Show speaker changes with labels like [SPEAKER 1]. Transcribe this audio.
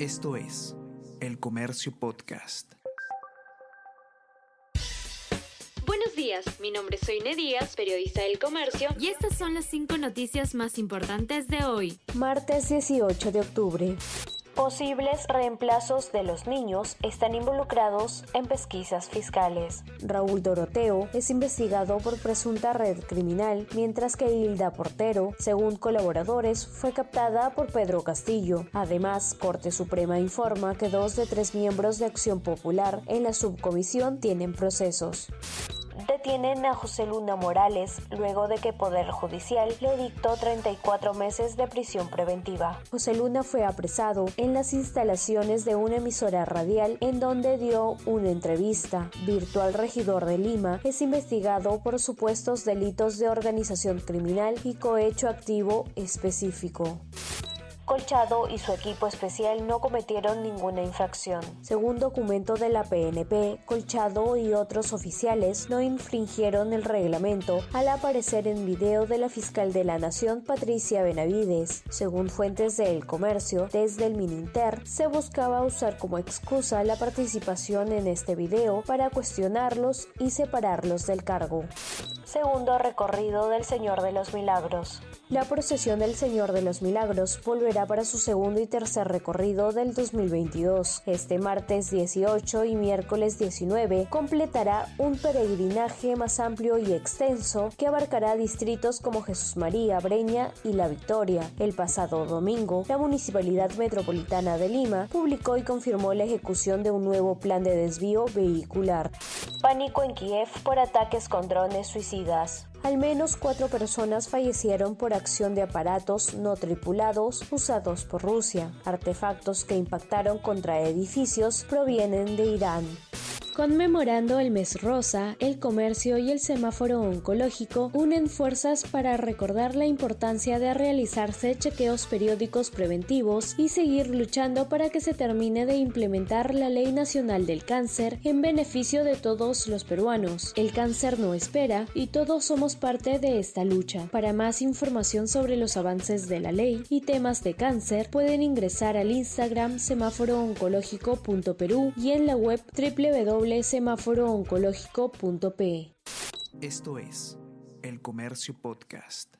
[SPEAKER 1] Esto es El Comercio Podcast.
[SPEAKER 2] Buenos días, mi nombre es Soine Díaz, periodista del Comercio,
[SPEAKER 3] y estas son las cinco noticias más importantes de hoy.
[SPEAKER 4] Martes 18 de octubre. Posibles reemplazos de los niños están involucrados en pesquisas fiscales. Raúl Doroteo es investigado por presunta red criminal, mientras que Hilda Portero, según colaboradores, fue captada por Pedro Castillo. Además, Corte Suprema informa que dos de tres miembros de Acción Popular en la subcomisión tienen procesos detienen a José Luna Morales luego de que Poder Judicial le dictó 34 meses de prisión preventiva. José Luna fue apresado en las instalaciones de una emisora radial en donde dio una entrevista. Virtual regidor de Lima es investigado por supuestos delitos de organización criminal y cohecho activo específico. Colchado y su equipo especial no cometieron ninguna infracción. Según documento de la PNP, Colchado y otros oficiales no infringieron el reglamento al aparecer en video de la fiscal de la Nación Patricia Benavides. Según fuentes de El Comercio, desde el Mininter se buscaba usar como excusa la participación en este video para cuestionarlos y separarlos del cargo. Segundo recorrido del Señor de los Milagros. La procesión del Señor de los Milagros volverá para su segundo y tercer recorrido del 2022. Este martes 18 y miércoles 19 completará un peregrinaje más amplio y extenso que abarcará distritos como Jesús María, Breña y La Victoria. El pasado domingo, la Municipalidad Metropolitana de Lima publicó y confirmó la ejecución de un nuevo plan de desvío vehicular. Pánico en Kiev por ataques con drones suicidas. Al menos cuatro personas fallecieron por acción de aparatos no tripulados usados por Rusia. Artefactos que impactaron contra edificios provienen de Irán.
[SPEAKER 3] Conmemorando el mes rosa, el comercio y el semáforo oncológico unen fuerzas para recordar la importancia de realizarse chequeos periódicos preventivos y seguir luchando para que se termine de implementar la Ley Nacional del Cáncer en beneficio de todos los peruanos. El cáncer no espera y todos somos parte de esta lucha. Para más información sobre los avances de la ley y temas de cáncer, pueden ingresar al Instagram semáforooncológico.perú y en la web www www.semaforooncológico.pe.
[SPEAKER 1] Esto es El Comercio Podcast.